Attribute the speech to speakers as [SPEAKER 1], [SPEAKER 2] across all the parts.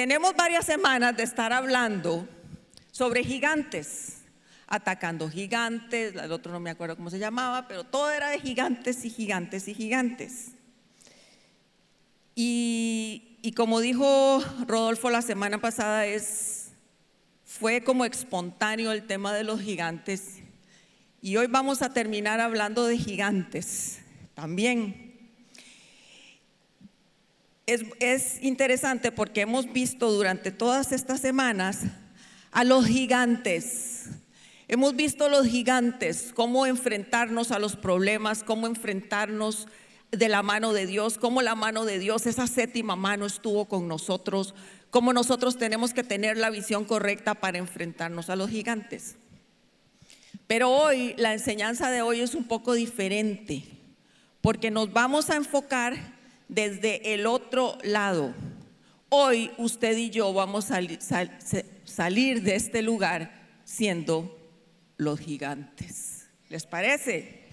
[SPEAKER 1] Tenemos varias semanas de estar hablando sobre gigantes, atacando gigantes, el otro no me acuerdo cómo se llamaba, pero todo era de gigantes y gigantes y gigantes. Y, como dijo Rodolfo la semana pasada, es, fue como espontáneo el tema de los gigantes. Y hoy vamos a terminar hablando de gigantes también. Es, interesante porque hemos visto durante todas estas semanas a los gigantes. Hemos visto los gigantes, cómo enfrentarnos a los problemas, cómo enfrentarnos de la mano de Dios, cómo la mano de Dios, esa séptima mano estuvo con nosotros, cómo nosotros tenemos que tener la visión correcta para enfrentarnos a los gigantes. Pero hoy, la enseñanza de hoy es un poco diferente, porque nos vamos a enfocar desde el otro lado. Hoy usted y yo vamos a salir de este lugar siendo los gigantes. ¿Les parece?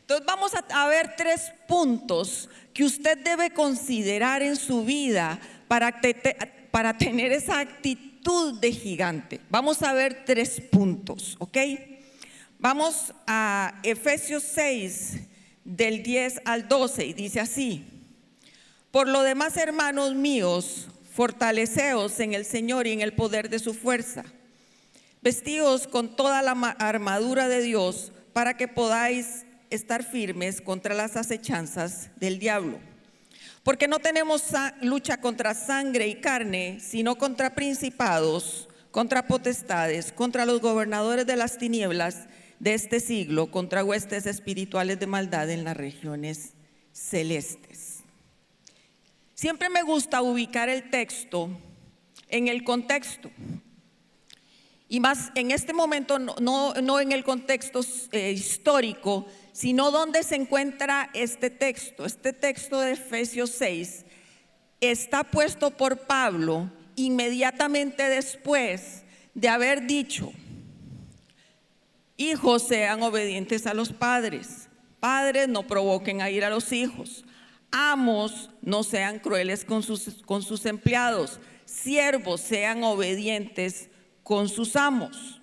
[SPEAKER 1] Entonces vamos a, ver tres puntos que usted debe considerar en su vida para, para tener esa actitud de gigante. Vamos a ver tres puntos, ¿ok? Vamos a Efesios 6, del 10 al 12, y dice así. Por lo demás, hermanos míos, fortaleceos en el Señor y en el poder de su fuerza. Vestíos con toda la armadura de Dios para que podáis estar firmes contra las acechanzas del diablo. Porque no tenemos lucha contra sangre y carne, sino contra principados, contra potestades, contra los gobernadores de las tinieblas de este siglo, contra huestes espirituales de maldad en las regiones celestes. Siempre me gusta ubicar el texto en el contexto. Y más en este momento, no, en el contexto eh, histórico, sino donde se encuentra este texto. Este texto de Efesios 6 está puesto por Pablo inmediatamente después de haber dicho, hijos sean obedientes a los padres, padres no provoquen a ir a los hijos, amos no sean crueles con sus, con sus empleados, siervos sean obedientes con sus amos.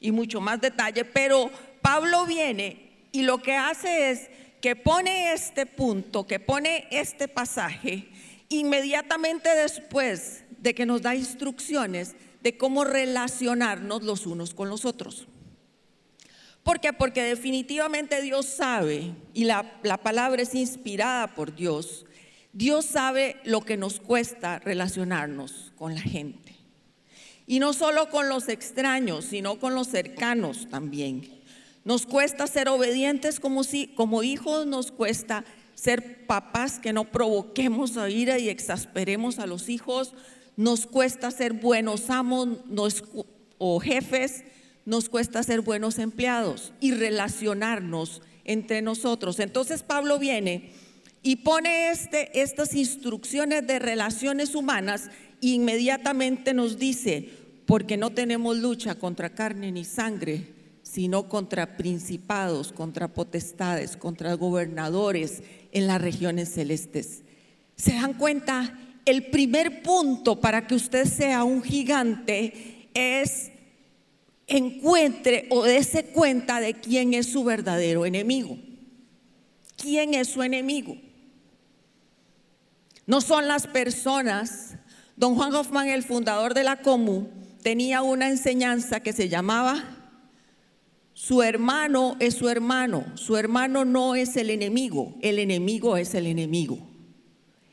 [SPEAKER 1] Y mucho más detalle, pero Pablo viene y lo que hace es que pone este punto, que pone este pasaje inmediatamente después de que nos da instrucciones de cómo relacionarnos los unos con los otros. ¿Por qué? Porque definitivamente Dios sabe, y la, palabra es inspirada por Dios, Dios sabe lo que nos cuesta relacionarnos con la gente. Y no solo con los extraños, sino con los cercanos también. Nos cuesta ser obedientes como, si, como hijos, nos cuesta ser papás que no provoquemos a ira y exasperemos a los hijos, nos cuesta ser buenos amos o jefes, nos cuesta ser buenos empleados y relacionarnos entre nosotros. Entonces Pablo viene y pone este, estas instrucciones de relaciones humanas e inmediatamente nos dice, porque no tenemos lucha contra carne ni sangre, sino contra principados, contra potestades, contra gobernadores en las regiones celestes. ¿Se dan cuenta? El primer punto para que usted sea un gigante es encuentre o dése cuenta de quién es su verdadero enemigo. ¿Quién es su enemigo? No son las personas. Don Juan Hoffman, el fundador de la COMU, tenía una enseñanza que se llamaba, su hermano es su hermano, su hermano no es el enemigo, el enemigo es el enemigo.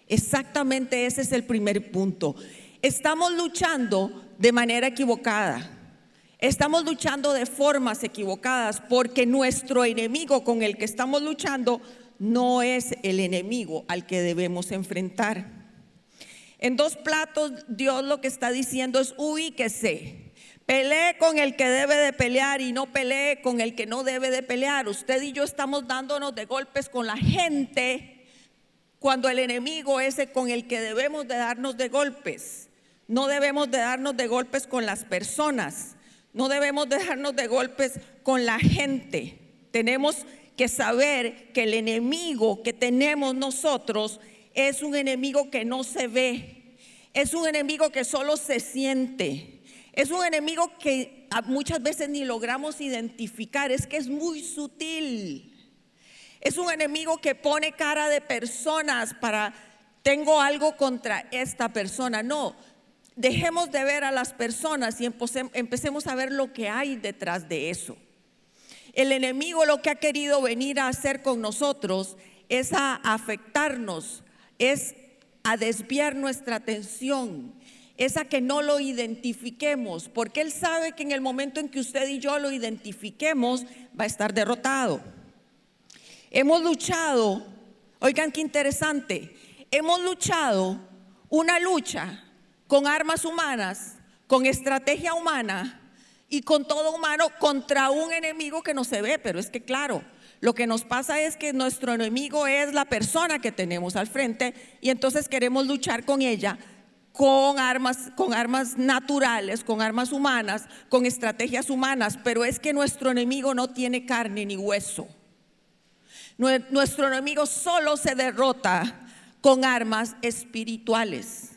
[SPEAKER 1] Exactamente ese es el primer punto. Estamos luchando de manera equivocada. Estamos luchando de formas equivocadas porque nuestro enemigo con el que estamos luchando no es el enemigo al que debemos enfrentar. En dos platos Dios lo que está diciendo es ubíquese. Pelee con el que debe de pelear y no pelee con el que no debe de pelear. Usted y yo estamos dándonos de golpes con la gente cuando el enemigo es el con el que debemos de darnos de golpes. No debemos de darnos de golpes con las personas. No debemos dejarnos de golpes con la gente. Tenemos que saber que el enemigo que tenemos nosotros es un enemigo que no se ve. Es un enemigo que solo se siente. Es un enemigo que muchas veces ni logramos identificar. Es que es muy sutil. Es un enemigo que pone cara de personas para, tengo algo contra esta persona. No, dejemos de ver a las personas y empecemos a ver lo que hay detrás de eso. El enemigo lo que ha querido venir a hacer con nosotros es a afectarnos, es a desviar nuestra atención, es a que no lo identifiquemos, porque Él sabe que en el momento en que usted y yo lo identifiquemos, va a estar derrotado. Hemos luchado, oigan qué interesante, hemos luchado una lucha con armas humanas, con estrategia humana y con todo humano contra un enemigo que no se ve, pero es que claro, lo que nos pasa es que nuestro enemigo es la persona que tenemos al frente y entonces queremos luchar con ella con armas, con armas naturales, con armas humanas, con estrategias humanas, pero es que nuestro enemigo no tiene carne ni hueso. Nuestro enemigo solo se derrota con armas espirituales.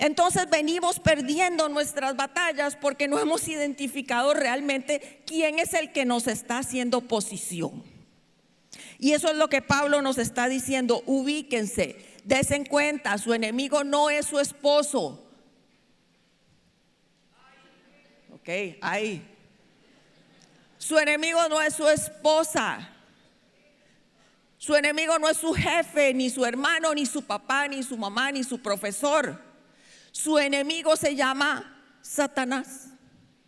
[SPEAKER 1] Entonces venimos perdiendo nuestras batallas porque no hemos identificado realmente quién es el que nos está haciendo oposición. Y eso es lo que Pablo nos está diciendo, ubíquense, desen cuenta, su enemigo no es su esposo. Ok, ahí. Su enemigo no es su esposa. Su enemigo no es su jefe, ni su hermano, ni su papá, ni su mamá, ni su profesor. Su enemigo se llama Satanás.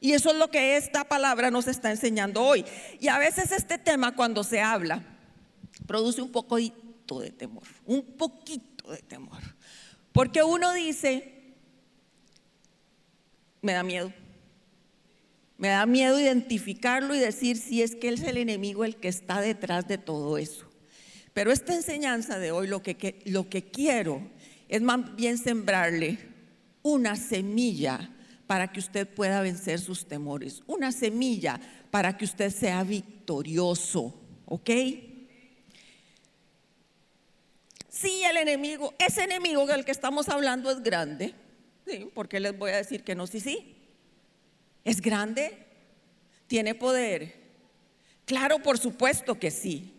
[SPEAKER 1] Y eso es lo que esta palabra nos está enseñando hoy. Y a veces este tema cuando se habla produce un poquito de temor, un poquito de temor. Porque uno dice, me da miedo. Me da miedo identificarlo y decir si es que él es el enemigo el que está detrás de todo eso. Pero esta enseñanza de hoy lo que, lo que quiero es más bien sembrarle una semilla para que usted pueda vencer sus temores, una semilla para que usted sea victorioso, ¿ok? Sí, el enemigo, ese enemigo del que estamos hablando es grande, ¿sí? porque les voy a decir que no, sí, sí, es grande, tiene poder. Claro, por supuesto que sí,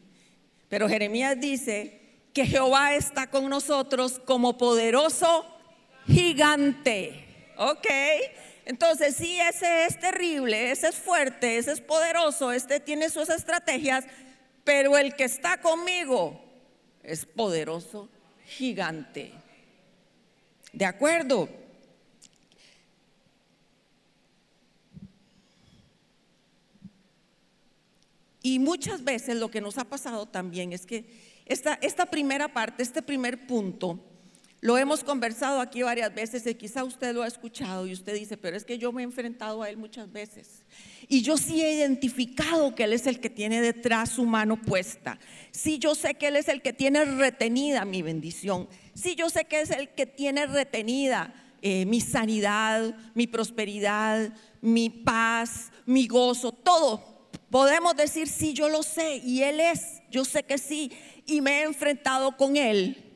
[SPEAKER 1] pero Jeremías dice que Jehová está con nosotros como poderoso gigante. ¿Ok? Entonces, sí, ese es terrible, ese es fuerte, ese es poderoso, este tiene sus estrategias, pero el que está conmigo es poderoso, gigante. ¿De acuerdo? Y muchas veces lo que nos ha pasado también es que esta, esta primera parte, este primer punto, lo hemos conversado aquí varias veces y quizá usted lo ha escuchado y usted dice, pero es que yo me he enfrentado a él muchas veces. Y yo sí he identificado que él es el que tiene detrás su mano puesta. Sí, yo sé que él es el que tiene retenida mi bendición. Sí, yo sé que es el que tiene retenida eh, mi sanidad, mi prosperidad, mi paz, mi gozo, todo. Podemos decir, sí, yo lo sé y él es. Yo sé que sí. Y me he enfrentado con él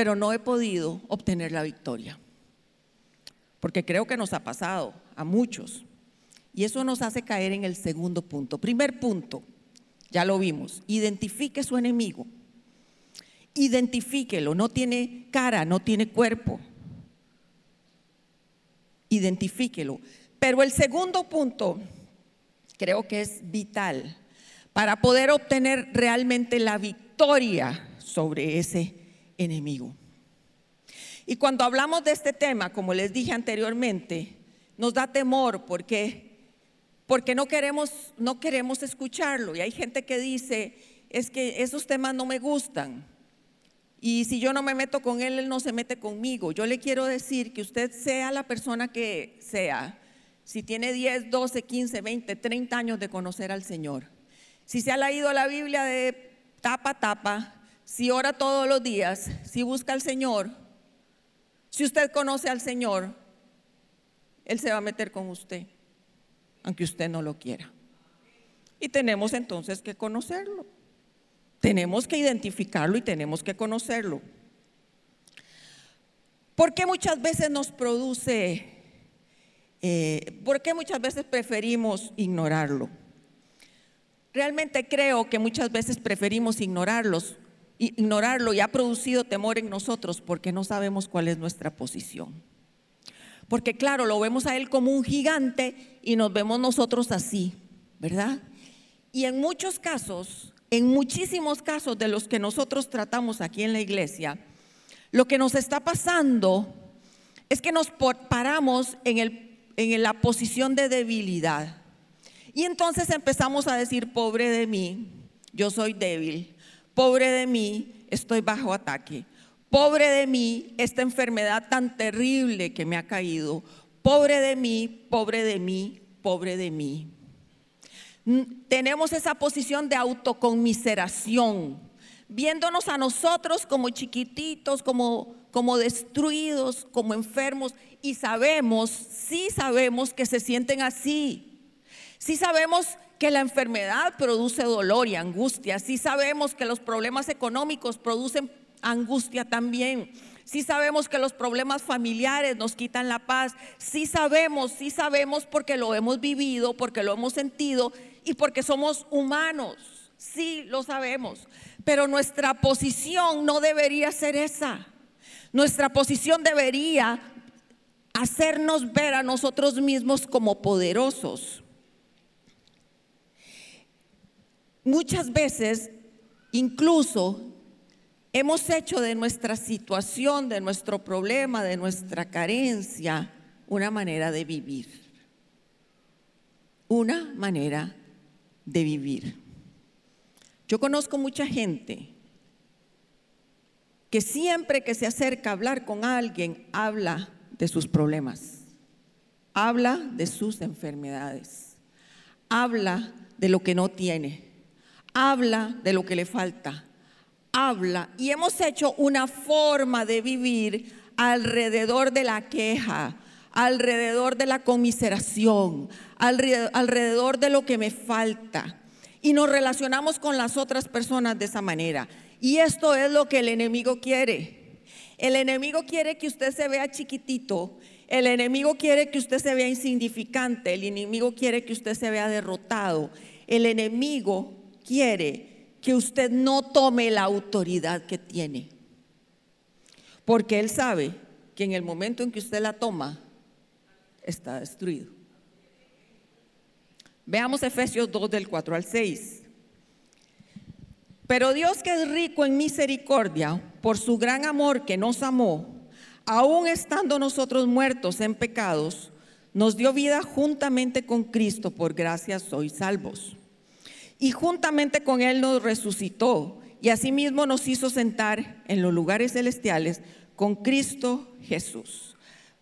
[SPEAKER 1] pero no he podido obtener la victoria. Porque creo que nos ha pasado a muchos. Y eso nos hace caer en el segundo punto. Primer punto, ya lo vimos, identifique su enemigo. Identifíquelo, no tiene cara, no tiene cuerpo. Identifíquelo. Pero el segundo punto creo que es vital para poder obtener realmente la victoria sobre ese enemigo. Y cuando hablamos de este tema, como les dije anteriormente, nos da temor porque porque no queremos no queremos escucharlo y hay gente que dice, es que esos temas no me gustan. Y si yo no me meto con él, él no se mete conmigo. Yo le quiero decir que usted sea la persona que sea, si tiene 10, 12, 15, 20, 30 años de conocer al Señor, si se ha leído la Biblia de tapa a tapa, si ora todos los días, si busca al Señor, si usted conoce al Señor, Él se va a meter con usted, aunque usted no lo quiera. Y tenemos entonces que conocerlo. Tenemos que identificarlo y tenemos que conocerlo. ¿Por qué muchas veces nos produce, eh, por qué muchas veces preferimos ignorarlo? Realmente creo que muchas veces preferimos ignorarlos, ignorarlo y ha producido temor en nosotros porque no sabemos cuál es nuestra posición. Porque claro, lo vemos a él como un gigante y nos vemos nosotros así, ¿verdad? Y en muchos casos, en muchísimos casos de los que nosotros tratamos aquí en la iglesia, lo que nos está pasando es que nos paramos en, el, en la posición de debilidad. Y entonces empezamos a decir, pobre de mí, yo soy débil, pobre de mí, estoy bajo ataque, pobre de mí, esta enfermedad tan terrible que me ha caído, pobre de mí, pobre de mí, pobre de mí. Tenemos esa posición de autoconmiseración, viéndonos a nosotros como chiquititos, como, como destruidos, como enfermos, y sabemos, sí sabemos que se sienten así. Sí sabemos que la enfermedad produce dolor y angustia. Sí sabemos que los problemas económicos producen angustia también. Sí sabemos que los problemas familiares nos quitan la paz. Sí sabemos, sí sabemos porque lo hemos vivido, porque lo hemos sentido y porque somos humanos. Sí, lo sabemos. Pero nuestra posición no debería ser esa. Nuestra posición debería hacernos ver a nosotros mismos como poderosos. Muchas veces, incluso, hemos hecho de nuestra situación, de nuestro problema, de nuestra carencia, una manera de vivir. Una manera de vivir. Yo conozco mucha gente que siempre que se acerca a hablar con alguien, habla de sus problemas, habla de sus enfermedades, habla de lo que no tiene habla de lo que le falta, habla. Y hemos hecho una forma de vivir alrededor de la queja, alrededor de la conmiseración, alrededor de lo que me falta. Y nos relacionamos con las otras personas de esa manera. Y esto es lo que el enemigo quiere. El enemigo quiere que usted se vea chiquitito. El enemigo quiere que usted se vea insignificante. El enemigo quiere que usted se vea derrotado. El enemigo quiere que usted no tome la autoridad que tiene. Porque Él sabe que en el momento en que usted la toma, está destruido. Veamos Efesios 2 del 4 al 6. Pero Dios que es rico en misericordia, por su gran amor que nos amó, aun estando nosotros muertos en pecados, nos dio vida juntamente con Cristo, por gracia sois salvos y juntamente con Él nos resucitó y asimismo nos hizo sentar en los lugares celestiales con Cristo Jesús.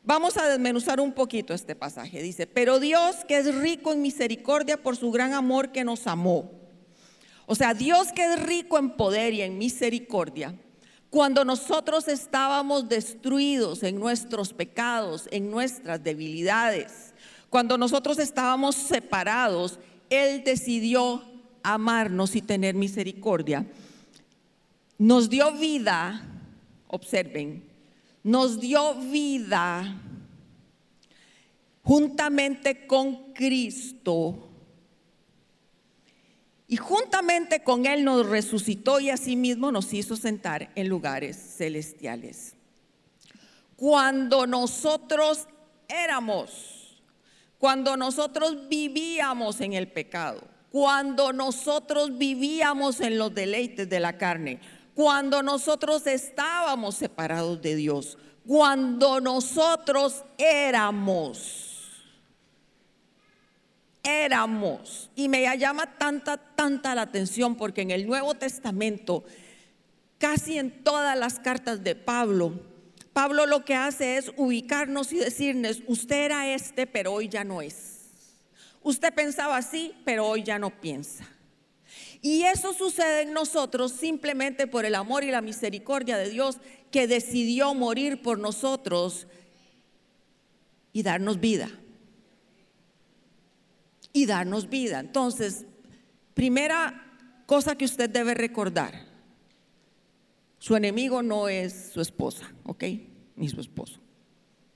[SPEAKER 1] Vamos a desmenuzar un poquito este pasaje. Dice, pero Dios que es rico en misericordia por su gran amor que nos amó. O sea, Dios que es rico en poder y en misericordia, cuando nosotros estábamos destruidos en nuestros pecados, en nuestras debilidades, cuando nosotros estábamos separados, Él decidió amarnos y tener misericordia. Nos dio vida, observen, nos dio vida juntamente con Cristo. Y juntamente con Él nos resucitó y asimismo nos hizo sentar en lugares celestiales. Cuando nosotros éramos, cuando nosotros vivíamos en el pecado, cuando nosotros vivíamos en los deleites de la carne, cuando nosotros estábamos separados de Dios, cuando nosotros éramos. Éramos. Y me llama tanta, tanta la atención porque en el Nuevo Testamento, casi en todas las cartas de Pablo, Pablo lo que hace es ubicarnos y decirnos, usted era este, pero hoy ya no es. Usted pensaba así, pero hoy ya no piensa. Y eso sucede en nosotros simplemente por el amor y la misericordia de Dios que decidió morir por nosotros y darnos vida. Y darnos vida. Entonces, primera cosa que usted debe recordar, su enemigo no es su esposa, ¿ok? ni su esposo,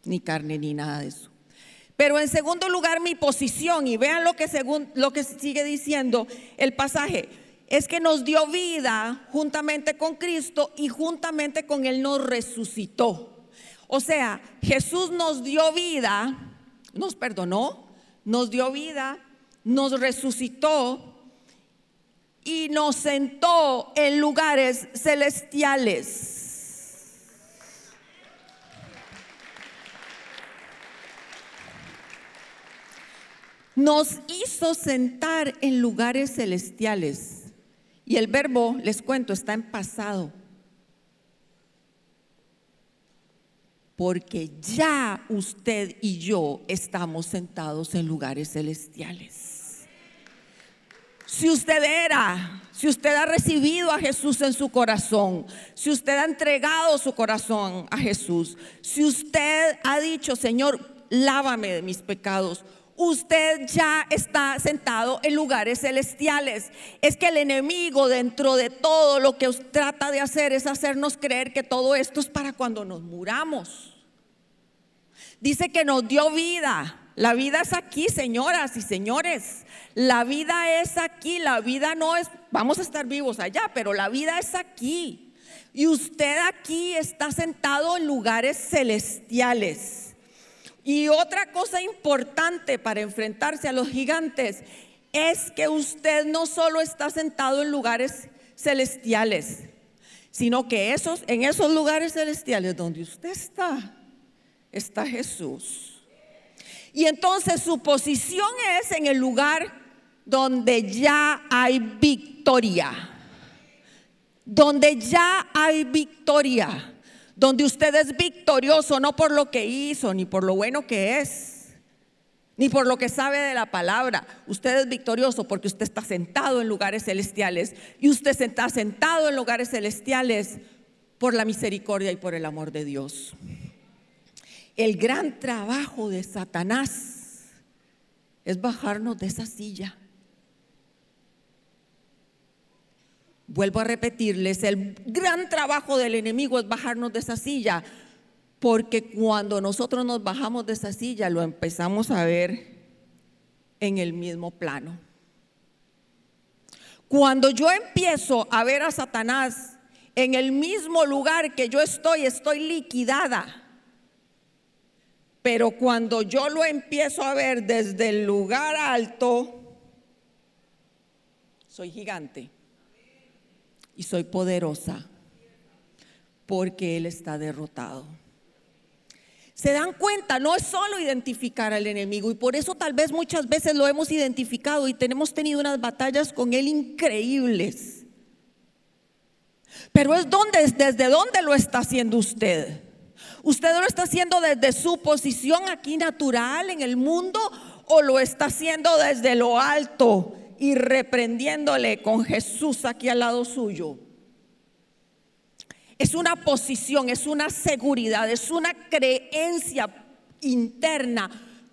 [SPEAKER 1] ni carne, ni nada de eso. Pero en segundo lugar, mi posición, y vean lo que, según, lo que sigue diciendo el pasaje, es que nos dio vida juntamente con Cristo y juntamente con Él nos resucitó. O sea, Jesús nos dio vida, nos perdonó, nos dio vida, nos resucitó y nos sentó en lugares celestiales. Nos hizo sentar en lugares celestiales. Y el verbo, les cuento, está en pasado. Porque ya usted y yo estamos sentados en lugares celestiales. Si usted era, si usted ha recibido a Jesús en su corazón, si usted ha entregado su corazón a Jesús, si usted ha dicho, Señor, lávame de mis pecados, usted ya está sentado en lugares celestiales. Es que el enemigo dentro de todo lo que trata de hacer es hacernos creer que todo esto es para cuando nos muramos. Dice que nos dio vida. La vida es aquí, señoras y señores. La vida es aquí. La vida no es, vamos a estar vivos allá, pero la vida es aquí. Y usted aquí está sentado en lugares celestiales. Y otra cosa importante para enfrentarse a los gigantes es que usted no solo está sentado en lugares celestiales, sino que esos, en esos lugares celestiales donde usted está, está Jesús. Y entonces su posición es en el lugar donde ya hay victoria. Donde ya hay victoria. Donde usted es victorioso no por lo que hizo, ni por lo bueno que es, ni por lo que sabe de la palabra. Usted es victorioso porque usted está sentado en lugares celestiales. Y usted está sentado en lugares celestiales por la misericordia y por el amor de Dios. El gran trabajo de Satanás es bajarnos de esa silla. Vuelvo a repetirles, el gran trabajo del enemigo es bajarnos de esa silla, porque cuando nosotros nos bajamos de esa silla lo empezamos a ver en el mismo plano. Cuando yo empiezo a ver a Satanás en el mismo lugar que yo estoy, estoy liquidada. Pero cuando yo lo empiezo a ver desde el lugar alto, soy gigante y soy poderosa porque Él está derrotado. Se dan cuenta, no es solo identificar al enemigo y por eso tal vez muchas veces lo hemos identificado y tenemos tenido unas batallas con Él increíbles. Pero es donde, desde dónde lo está haciendo usted. ¿Usted lo está haciendo desde su posición aquí natural en el mundo o lo está haciendo desde lo alto y reprendiéndole con Jesús aquí al lado suyo? Es una posición, es una seguridad, es una creencia interna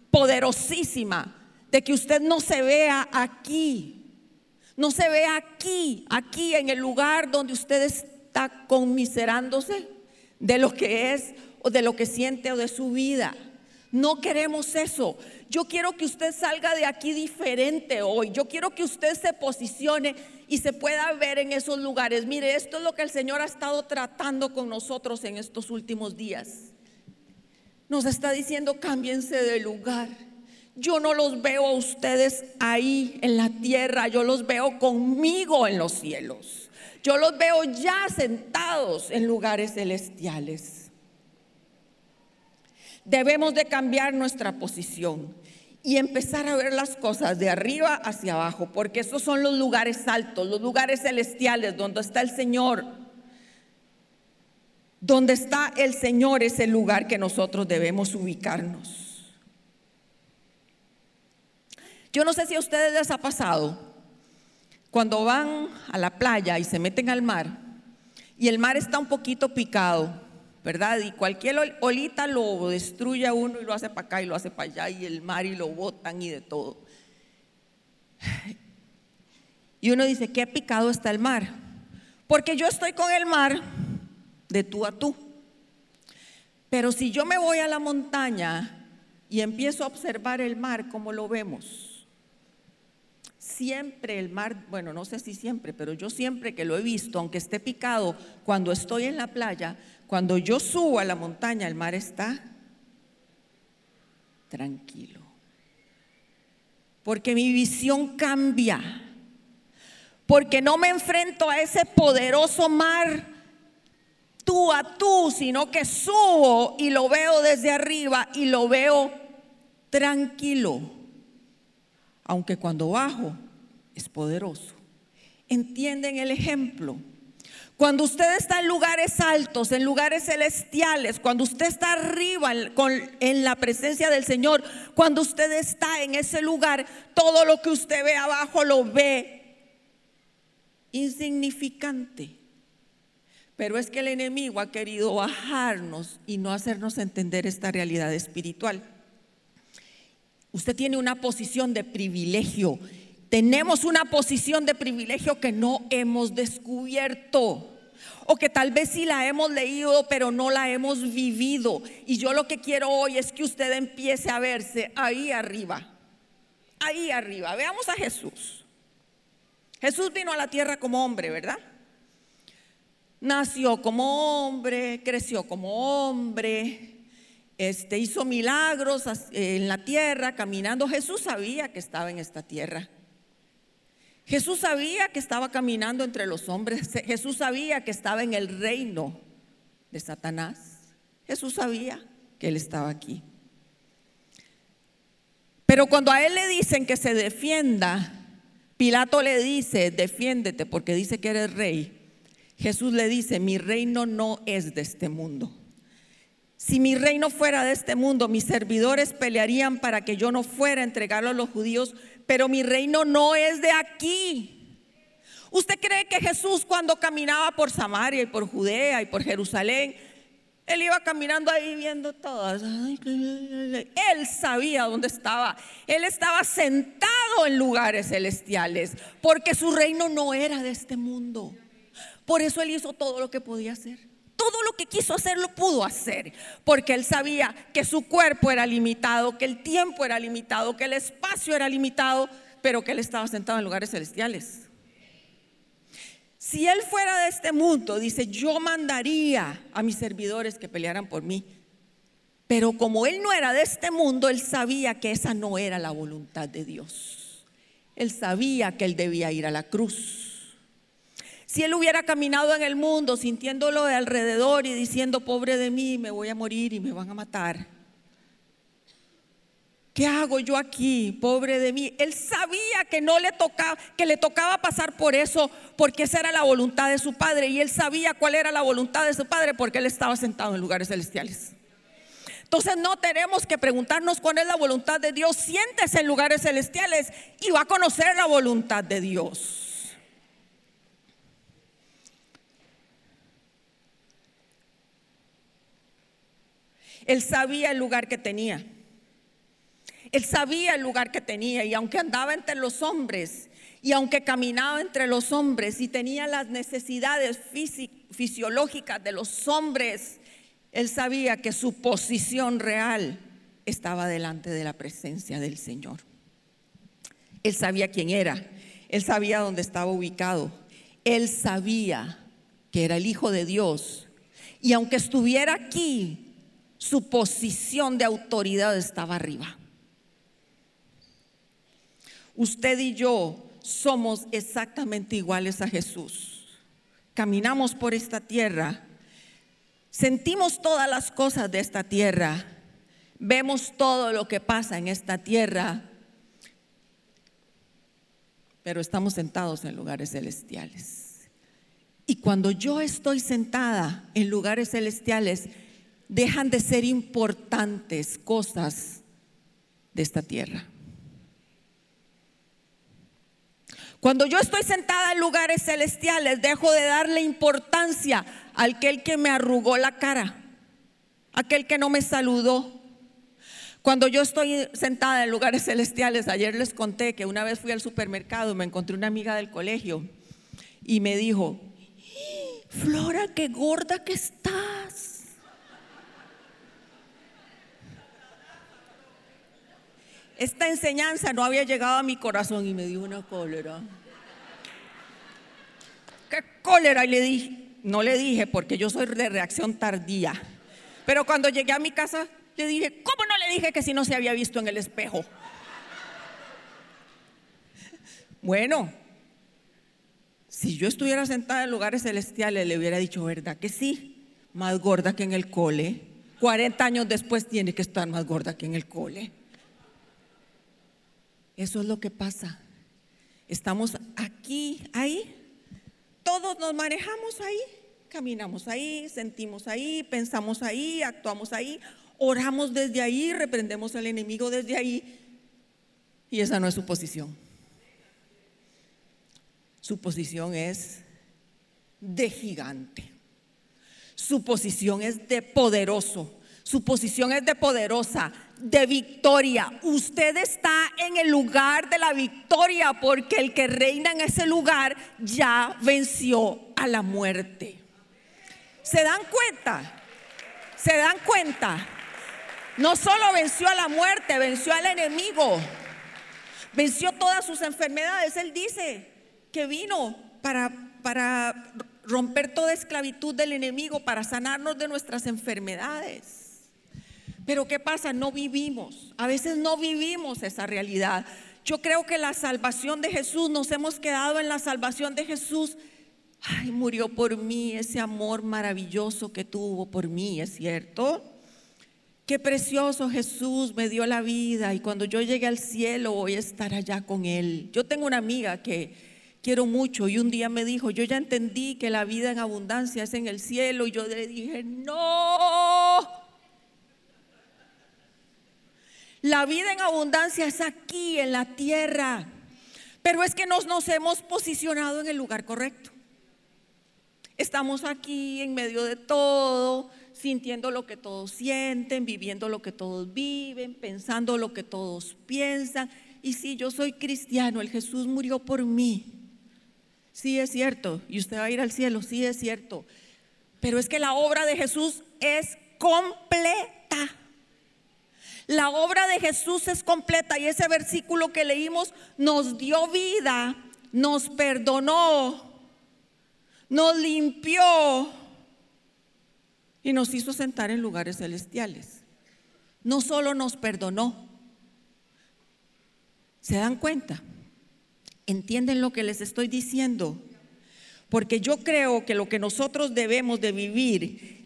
[SPEAKER 1] poderosísima de que usted no se vea aquí, no se vea aquí, aquí en el lugar donde usted está conmiserándose de lo que es o de lo que siente o de su vida. No queremos eso. Yo quiero que usted salga de aquí diferente hoy. Yo quiero que usted se posicione y se pueda ver en esos lugares. Mire, esto es lo que el Señor ha estado tratando con nosotros en estos últimos días. Nos está diciendo, cámbiense de lugar. Yo no los veo a ustedes ahí en la tierra, yo los veo conmigo en los cielos. Yo los veo ya sentados en lugares celestiales. Debemos de cambiar nuestra posición y empezar a ver las cosas de arriba hacia abajo, porque esos son los lugares altos, los lugares celestiales donde está el Señor. Donde está el Señor es el lugar que nosotros debemos ubicarnos. Yo no sé si a ustedes les ha pasado cuando van a la playa y se meten al mar y el mar está un poquito picado ¿verdad? Y cualquier olita lo destruye a uno y lo hace para acá y lo hace para allá y el mar y lo botan y de todo. Y uno dice, ¿qué picado está el mar? Porque yo estoy con el mar de tú a tú. Pero si yo me voy a la montaña y empiezo a observar el mar, ¿cómo lo vemos? Siempre el mar, bueno, no sé si siempre, pero yo siempre que lo he visto, aunque esté picado, cuando estoy en la playa, cuando yo subo a la montaña, el mar está tranquilo. Porque mi visión cambia. Porque no me enfrento a ese poderoso mar tú a tú, sino que subo y lo veo desde arriba y lo veo tranquilo. Aunque cuando bajo es poderoso. ¿Entienden el ejemplo? Cuando usted está en lugares altos, en lugares celestiales, cuando usted está arriba en, la presencia del Señor, cuando usted está en ese lugar, todo lo que usted ve abajo lo ve insignificante. Pero es que el enemigo ha querido bajarnos y no hacernos entender esta realidad espiritual. Usted tiene una posición de privilegio tenemos una posición de privilegio que no hemos descubierto o que tal vez sí la hemos leído, pero no la hemos vivido. Y yo lo que quiero hoy es que usted empiece a verse ahí arriba, ahí arriba. Veamos a Jesús. Jesús vino a la tierra como hombre, ¿verdad? Nació como hombre, creció como hombre, este, hizo milagros en la tierra, caminando. Jesús sabía que estaba en esta tierra. Jesús sabía que estaba caminando entre los hombres. Jesús sabía que estaba en el reino de Satanás. Jesús sabía que él estaba aquí. Pero cuando a él le dicen que se defienda, Pilato le dice, defiéndete porque dice que eres rey. Jesús le dice, mi reino no es de este mundo. Si mi reino fuera de este mundo, mis servidores pelearían para que yo no fuera a entregarlo a los judíos, pero mi reino no es de aquí. ¿Usted cree que Jesús cuando caminaba por Samaria y por Judea y por Jerusalén, él iba caminando ahí viendo todas? Él sabía dónde estaba. Él estaba sentado en lugares celestiales, porque su reino no era de este mundo. Por eso él hizo todo lo que podía hacer todo lo que quiso hacer lo pudo hacer, porque él sabía que su cuerpo era limitado, que el tiempo era limitado, que el espacio era limitado, pero que él estaba sentado en lugares celestiales. Si él fuera de este mundo, dice, yo mandaría a mis servidores que pelearan por mí. Pero como él no era de este mundo, él sabía que esa no era la voluntad de Dios. Él sabía que él debía ir a la cruz. Si él hubiera caminado en el mundo sintiéndolo de alrededor y diciendo, pobre de mí, me voy a morir y me van a matar. ¿Qué hago yo aquí, pobre de mí? Él sabía que no le tocaba, que le tocaba pasar por eso, porque esa era la voluntad de su padre. Y él sabía cuál era la voluntad de su padre, porque él estaba sentado en lugares celestiales. Entonces no tenemos que preguntarnos cuál es la voluntad de Dios. Siéntese en lugares celestiales y va a conocer la voluntad de Dios. Él sabía el lugar que tenía. Él sabía el lugar que tenía y aunque andaba entre los hombres y aunque caminaba entre los hombres y tenía las necesidades fisiológicas de los hombres, él sabía que su posición real estaba delante de la presencia del Señor. Él sabía quién era, él sabía dónde estaba ubicado, él sabía que era el Hijo de Dios. Y aunque estuviera aquí, su posición de autoridad estaba arriba. Usted y yo somos exactamente iguales a Jesús. Caminamos por esta tierra, sentimos todas las cosas de esta tierra, vemos todo lo que pasa en esta tierra, pero estamos sentados en lugares celestiales. Y cuando yo estoy sentada en lugares celestiales, dejan de ser importantes cosas de esta tierra. Cuando yo estoy sentada en lugares celestiales, dejo de darle importancia a aquel que me arrugó la cara, aquel que no me saludó. Cuando yo estoy sentada en lugares celestiales, ayer les conté que una vez fui al supermercado, me encontré una amiga del colegio y me dijo, Flora, qué gorda que estás. Esta enseñanza no había llegado a mi corazón y me dio una cólera. ¿Qué cólera? Y le dije, no le dije porque yo soy de reacción tardía. Pero cuando llegué a mi casa le dije, ¿cómo no le dije que si no se había visto en el espejo? Bueno, si yo estuviera sentada en lugares celestiales le hubiera dicho, ¿verdad que sí? Más gorda que en el cole. 40 años después tiene que estar más gorda que en el cole. Eso es lo que pasa. Estamos aquí, ahí. Todos nos manejamos ahí. Caminamos ahí, sentimos ahí, pensamos ahí, actuamos ahí, oramos desde ahí, reprendemos al enemigo desde ahí. Y esa no es su posición. Su posición es de gigante. Su posición es de poderoso. Su posición es de poderosa, de victoria. Usted está en el lugar de la victoria porque el que reina en ese lugar ya venció a la muerte. ¿Se dan cuenta? ¿Se dan cuenta? No solo venció a la muerte, venció al enemigo. Venció todas sus enfermedades. Él dice que vino para, para romper toda esclavitud del enemigo, para sanarnos de nuestras enfermedades. Pero ¿qué pasa? No vivimos. A veces no vivimos esa realidad. Yo creo que la salvación de Jesús, nos hemos quedado en la salvación de Jesús. Ay, murió por mí, ese amor maravilloso que tuvo por mí, es cierto. Qué precioso Jesús me dio la vida y cuando yo llegue al cielo voy a estar allá con Él. Yo tengo una amiga que quiero mucho y un día me dijo, yo ya entendí que la vida en abundancia es en el cielo y yo le dije, no, la vida en abundancia es aquí, en la tierra. Pero es que nos, nos hemos posicionado en el lugar correcto. Estamos aquí en medio de todo, sintiendo lo que todos sienten, viviendo lo que todos viven, pensando lo que todos piensan. Y si yo soy cristiano, el Jesús murió por mí. Sí es cierto. Y usted va a ir al cielo, sí es cierto. Pero es que la obra de Jesús es completa. La obra de Jesús es completa y ese versículo que leímos nos dio vida, nos perdonó, nos limpió y nos hizo sentar en lugares celestiales. No solo nos perdonó, ¿se dan cuenta? ¿Entienden lo que les estoy diciendo? Porque yo creo que lo que nosotros debemos de vivir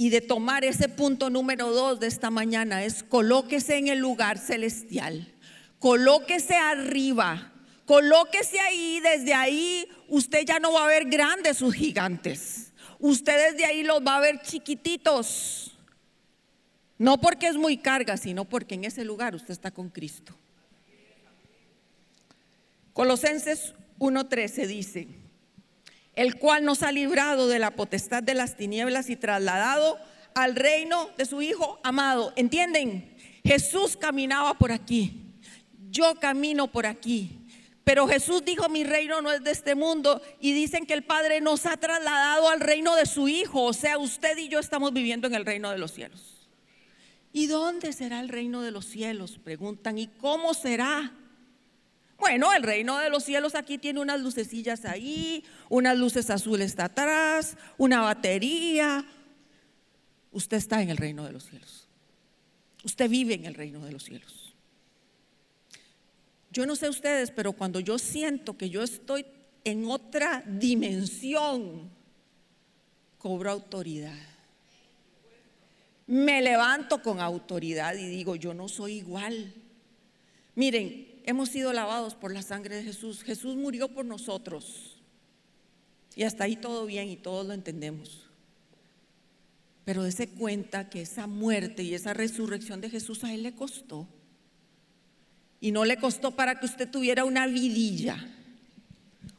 [SPEAKER 1] y de tomar ese punto número dos de esta mañana es colóquese en el lugar celestial, colóquese arriba, colóquese ahí, desde ahí usted ya no va a ver grandes sus gigantes, usted desde ahí los va a ver chiquititos, no porque es muy carga, sino porque en ese lugar usted está con Cristo. Colosenses 1.13 dice, el cual nos ha librado de la potestad de las tinieblas y trasladado al reino de su Hijo amado. ¿Entienden? Jesús caminaba por aquí, yo camino por aquí. Pero Jesús dijo, mi reino no es de este mundo. Y dicen que el Padre nos ha trasladado al reino de su Hijo. O sea, usted y yo estamos viviendo en el reino de los cielos. ¿Y dónde será el reino de los cielos? Preguntan. ¿Y cómo será? Bueno, el reino de los cielos aquí tiene unas lucecillas ahí, unas luces azules atrás, una batería. Usted está en el reino de los cielos. Usted vive en el reino de los cielos. Yo no sé ustedes, pero cuando yo siento que yo estoy en otra dimensión, cobro autoridad. Me levanto con autoridad y digo, yo no soy igual. Miren, hemos sido lavados por la sangre de Jesús. Jesús murió por nosotros. Y hasta ahí todo bien y todos lo entendemos. Pero dése cuenta que esa muerte y esa resurrección de Jesús a Él le costó. Y no le costó para que usted tuviera una vidilla.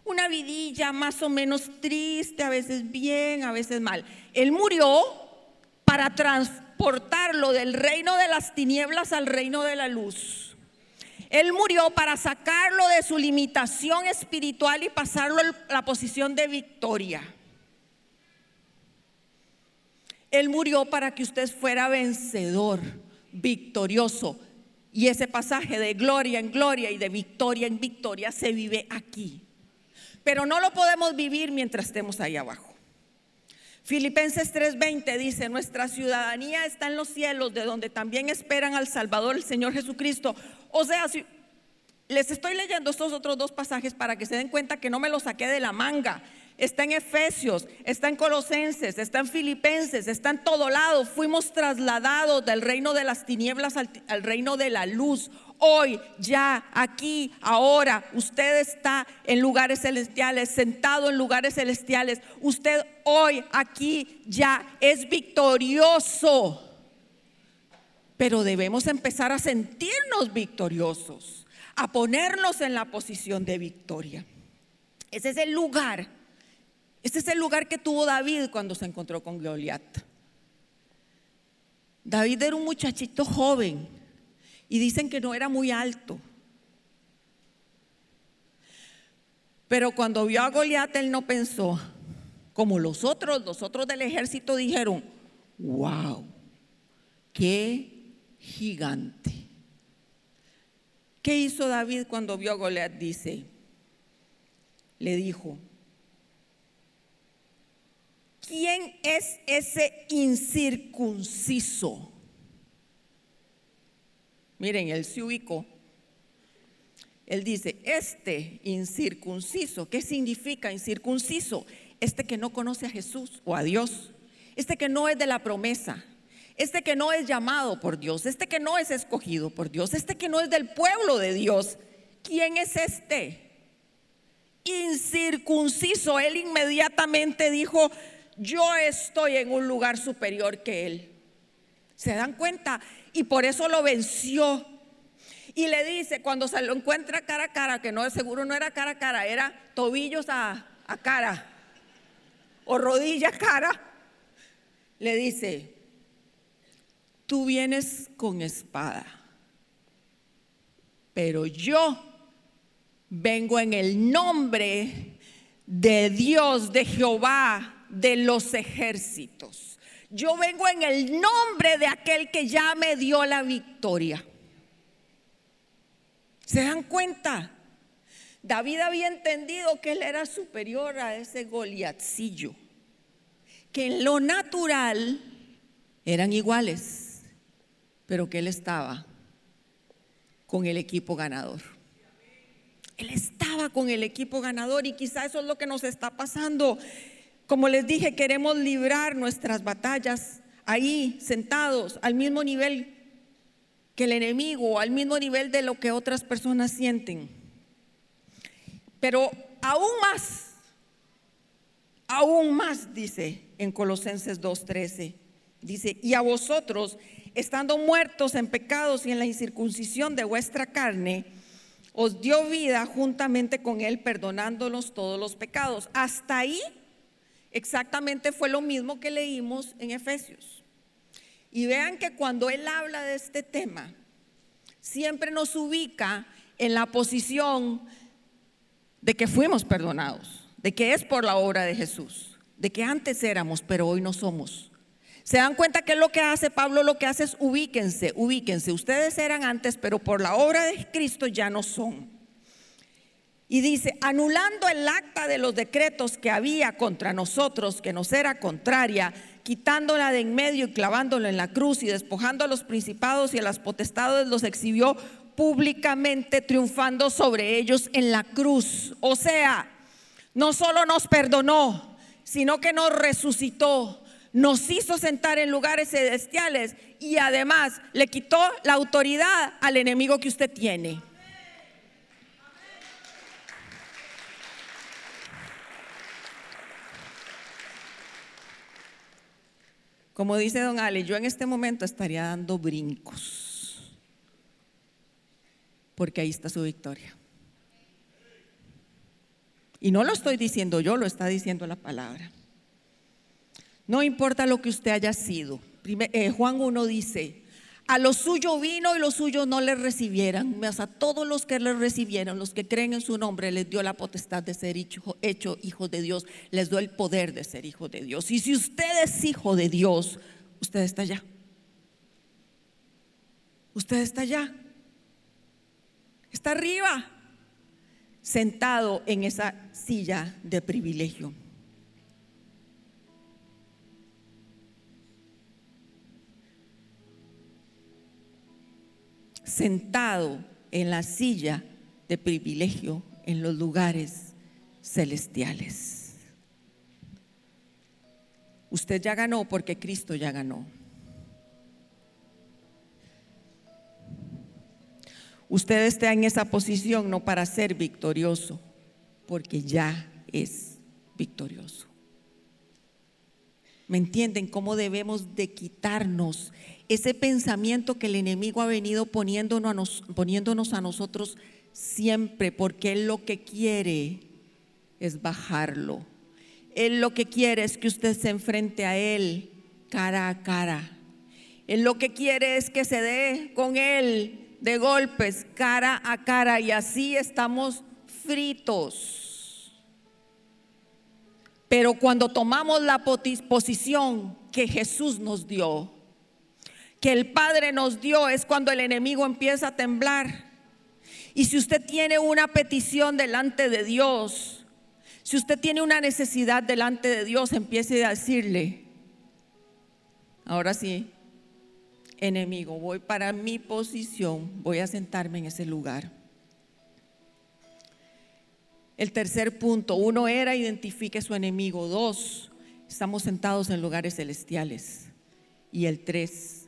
[SPEAKER 1] Una vidilla más o menos triste, a veces bien, a veces mal. Él murió para transportarlo del reino de las tinieblas al reino de la luz. Él murió para sacarlo de su limitación espiritual y pasarlo a la posición de victoria. Él murió para que usted fuera vencedor, victorioso. Y ese pasaje de gloria en gloria y de victoria en victoria se vive aquí. Pero no lo podemos vivir mientras estemos ahí abajo. Filipenses 3:20 dice, nuestra ciudadanía está en los cielos, de donde también esperan al Salvador, el Señor Jesucristo. O sea, les estoy leyendo estos otros dos pasajes para que se den cuenta que no me los saqué de la manga. Está en Efesios, está en Colosenses, está en Filipenses, está en todo lado. Fuimos trasladados del reino de las tinieblas al reino de la luz. Hoy, ya, aquí, ahora, usted está en lugares celestiales, sentado en lugares celestiales. Usted hoy, aquí, ya es victorioso. Pero debemos empezar a sentirnos victoriosos a ponernos en la posición de victoria. Ese es el lugar. Ese es el lugar que tuvo David cuando se encontró con Goliat. David era un muchachito joven y dicen que no era muy alto. Pero cuando vio a Goliat, él no pensó, como los otros, los otros del ejército dijeron, wow, qué gigante. ¿Qué hizo David cuando vio a Goliat? Dice, le dijo, ¿quién es ese incircunciso? Miren, él se ubicó. Él dice, este incircunciso, ¿qué significa incircunciso? Este que no conoce a Jesús o a Dios, este que no es de la promesa, este que no es llamado por Dios, este que no es escogido por Dios, este que no es del pueblo de Dios. ¿Quién es este? Incircunciso. Él inmediatamente dijo, yo estoy en un lugar superior que él. ¿Se dan cuenta? Y por eso lo venció. Y le dice, cuando se lo encuentra cara a cara, que no seguro no era cara a cara, era tobillos a, a cara o rodilla a cara, le dice, tú vienes con espada, pero yo vengo en el nombre de Dios, de Jehová, de los ejércitos. Yo vengo en el nombre de aquel que ya me dio la victoria. ¿Se dan cuenta? David había entendido que él era superior a ese Goliatzillo, que en lo natural eran iguales pero que él estaba con el equipo ganador. Él estaba con el equipo ganador y quizá eso es lo que nos está pasando. Como les dije, queremos librar nuestras batallas ahí, sentados, al mismo nivel que el enemigo, al mismo nivel de lo que otras personas sienten. Pero aún más, aún más, dice en Colosenses 2.13, dice, y a vosotros estando muertos en pecados y en la incircuncisión de vuestra carne, os dio vida juntamente con Él, perdonándonos todos los pecados. Hasta ahí exactamente fue lo mismo que leímos en Efesios. Y vean que cuando Él habla de este tema, siempre nos ubica en la posición de que fuimos perdonados, de que es por la obra de Jesús, de que antes éramos, pero hoy no somos. ¿Se dan cuenta que lo que hace Pablo? Lo que hace es ubíquense, ubíquense. Ustedes eran antes, pero por la obra de Cristo ya no son. Y dice, anulando el acta de los decretos que había contra nosotros, que nos era contraria, quitándola de en medio y clavándola en la cruz y despojando a los principados y a las potestades, los exhibió públicamente, triunfando sobre ellos en la cruz. O sea, no solo nos perdonó, sino que nos resucitó, nos hizo sentar en lugares celestiales y además le quitó la autoridad al enemigo que usted tiene. Como dice don Ale, yo en este momento estaría dando brincos, porque ahí está su victoria. Y no lo estoy diciendo yo, lo está diciendo la palabra. No importa lo que usted haya sido. Eh, Juan 1 dice, a lo suyo vino y los suyos no le recibieran, mas a todos los que le recibieron, los que creen en su nombre, les dio la potestad de ser hecho, hecho hijos de Dios, les dio el poder de ser hijo de Dios. Y si usted es hijo de Dios, usted está allá. Usted está allá. Está arriba, sentado en esa silla de privilegio. Sentado en la silla de privilegio en los lugares celestiales. Usted ya ganó porque Cristo ya ganó. Usted está en esa posición no para ser victorioso, porque ya es victorioso. ¿Me entienden cómo debemos de quitarnos ese pensamiento que el enemigo ha venido poniéndonos, poniéndonos a nosotros siempre? Porque él lo que quiere es bajarlo. Él lo que quiere es que usted se enfrente a él cara a cara. Él lo que quiere es que se dé con él de golpes, cara a cara, y así estamos fritos. Pero cuando tomamos la posición que Jesús nos dio, que el Padre nos dio, es cuando el enemigo empieza a temblar. Y si usted tiene una petición delante de Dios, si usted tiene una necesidad delante de Dios, empiece a decirle, ahora sí, enemigo, voy para mi posición, voy a sentarme en ese lugar. El tercer punto, uno era identifique su enemigo, dos, estamos sentados en lugares celestiales. Y el tres,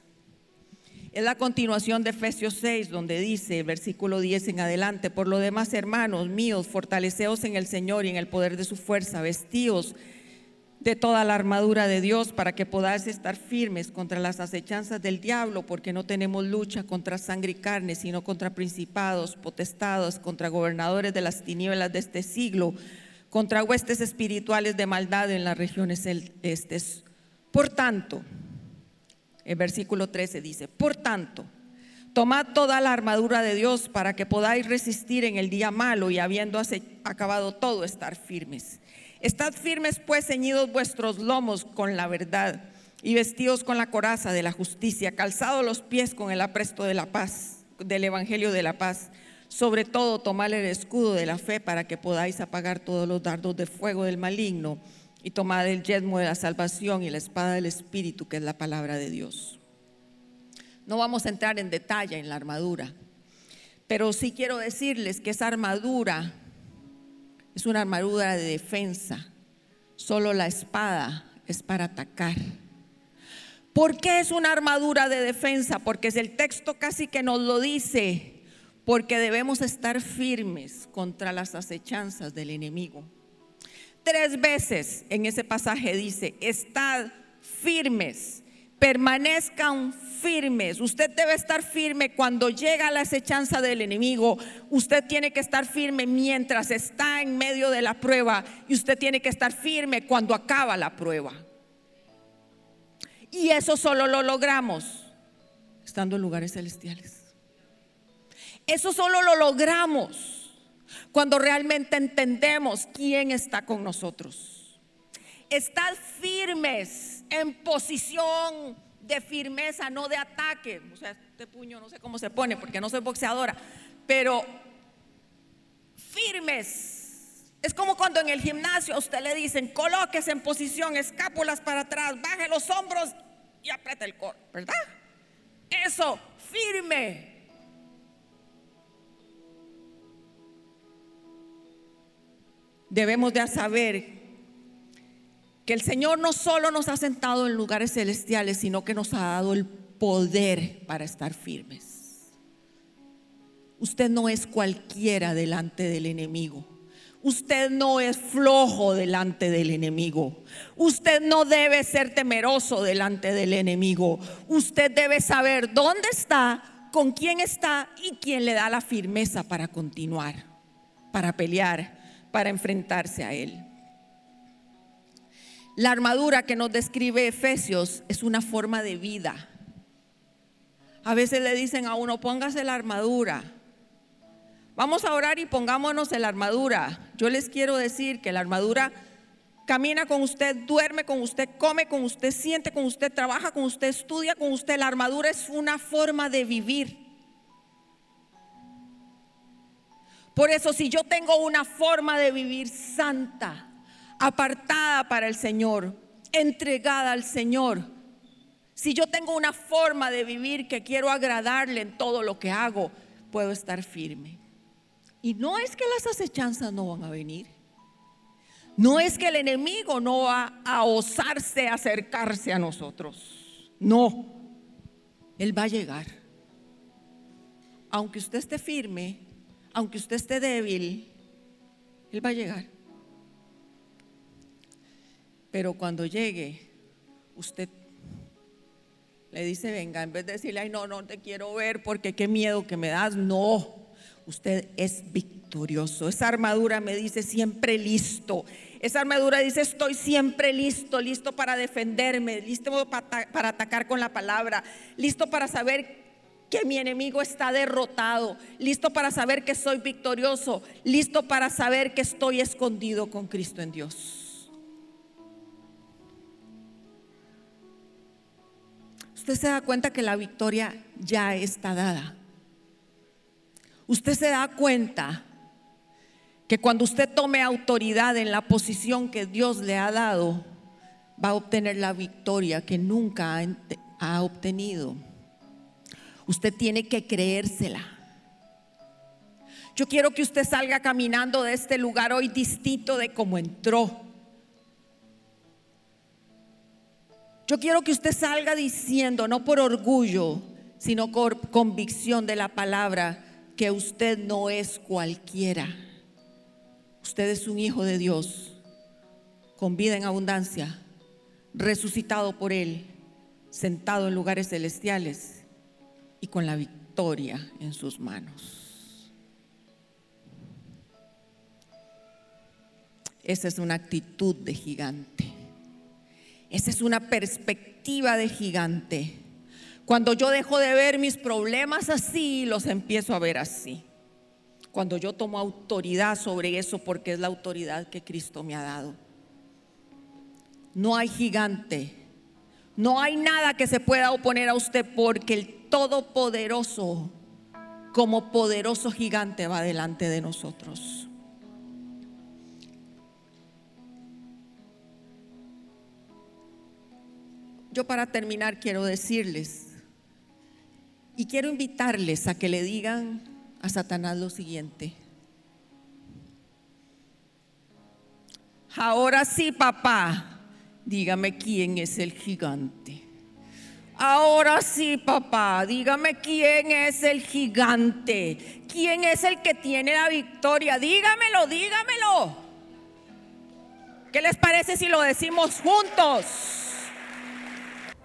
[SPEAKER 1] es la continuación de Efesios 6, donde dice, versículo 10 en adelante, por lo demás, hermanos míos, fortaleceos en el Señor y en el poder de su fuerza, vestíos de toda la armadura de Dios para que podáis estar firmes contra las acechanzas del diablo, porque no tenemos lucha contra sangre y carne, sino contra principados, potestados, contra gobernadores de las tinieblas de este siglo, contra huestes espirituales de maldad en las regiones celestes. Por tanto, el versículo 13 dice, por tanto, tomad toda la armadura de Dios para que podáis resistir en el día malo y habiendo acabado todo, estar firmes. Estad firmes pues ceñidos vuestros lomos con la verdad y vestidos con la coraza de la justicia, calzados los pies con el apresto de la paz, del evangelio de la paz. Sobre todo tomad el escudo de la fe para que podáis apagar todos los dardos de fuego del maligno y tomad el yelmo de la salvación y la espada del espíritu que es la palabra de Dios. No vamos a entrar en detalle en la armadura, pero sí quiero decirles que esa armadura es una armadura de defensa. Solo la espada es para atacar. ¿Por qué es una armadura de defensa? Porque es el texto casi que nos lo dice. Porque debemos estar firmes contra las acechanzas del enemigo. Tres veces en ese pasaje dice, estad firmes permanezcan firmes. Usted debe estar firme cuando llega la acechanza del enemigo. Usted tiene que estar firme mientras está en medio de la prueba y usted tiene que estar firme cuando acaba la prueba. Y eso solo lo logramos estando en lugares celestiales. Eso solo lo logramos cuando realmente entendemos quién está con nosotros. Estad firmes en posición de firmeza, no de ataque. O sea, este puño no sé cómo se pone porque no soy boxeadora, pero firmes. Es como cuando en el gimnasio a usted le dicen, colóquese en posición, escápulas para atrás, baje los hombros y aprieta el core, ¿verdad? Eso, firme. Debemos de saber que el Señor no solo nos ha sentado en lugares celestiales, sino que nos ha dado el poder para estar firmes. Usted no es cualquiera delante del enemigo. Usted no es flojo delante del enemigo. Usted no debe ser temeroso delante del enemigo. Usted debe saber dónde está, con quién está y quién le da la firmeza para continuar, para pelear, para enfrentarse a él. La armadura que nos describe Efesios es una forma de vida. A veces le dicen a uno, póngase la armadura. Vamos a orar y pongámonos en la armadura. Yo les quiero decir que la armadura camina con usted, duerme con usted, come con usted, siente con usted, trabaja con usted, estudia con usted. La armadura es una forma de vivir. Por eso si yo tengo una forma de vivir santa, apartada para el Señor, entregada al Señor, si yo tengo una forma de vivir que quiero agradarle en todo lo que hago, puedo estar firme. Y no es que las acechanzas no van a venir. No es que el enemigo no va a osarse acercarse a nosotros. No. Él va a llegar. Aunque usted esté firme, aunque usted esté débil, Él va a llegar. Pero cuando llegue, usted le dice, venga, en vez de decirle, ay, no, no te quiero ver porque qué miedo que me das, no. Usted es victorioso. Esa armadura me dice siempre listo. Esa armadura dice estoy siempre listo, listo para defenderme, listo para, atacar con la palabra, listo para saber que mi enemigo está derrotado, listo para saber que soy victorioso, listo para saber que estoy escondido con Cristo en Dios. Usted se da cuenta que la victoria ya está dada usted se da cuenta que cuando usted tome autoridad en la posición que Dios le ha dado, va a obtener la victoria que nunca ha, obtenido. Usted tiene que creérsela. Yo quiero que usted salga caminando de este lugar hoy distinto de como entró. Yo quiero que usted salga diciendo, no por orgullo, sino por convicción de la palabra, que usted no es cualquiera. Usted es un hijo de Dios, con vida en abundancia, resucitado por Él, sentado en lugares celestiales y con la victoria en sus manos. Esa es una actitud de gigante. Esa es una perspectiva de gigante. Cuando yo dejo de ver mis problemas así, los empiezo a ver así. Cuando yo tomo autoridad sobre eso porque es la autoridad que Cristo me ha dado. No hay gigante. No hay nada que se pueda oponer a usted porque el Todopoderoso, como poderoso gigante, va delante de nosotros. Yo para terminar quiero decirles y quiero invitarles a que le digan a Satanás lo siguiente. Ahora sí, papá, dígame quién es el gigante. Ahora sí, papá, dígame quién es el gigante. ¿Quién es el que tiene la victoria? Dígamelo, dígamelo. ¿Qué les parece si lo decimos juntos?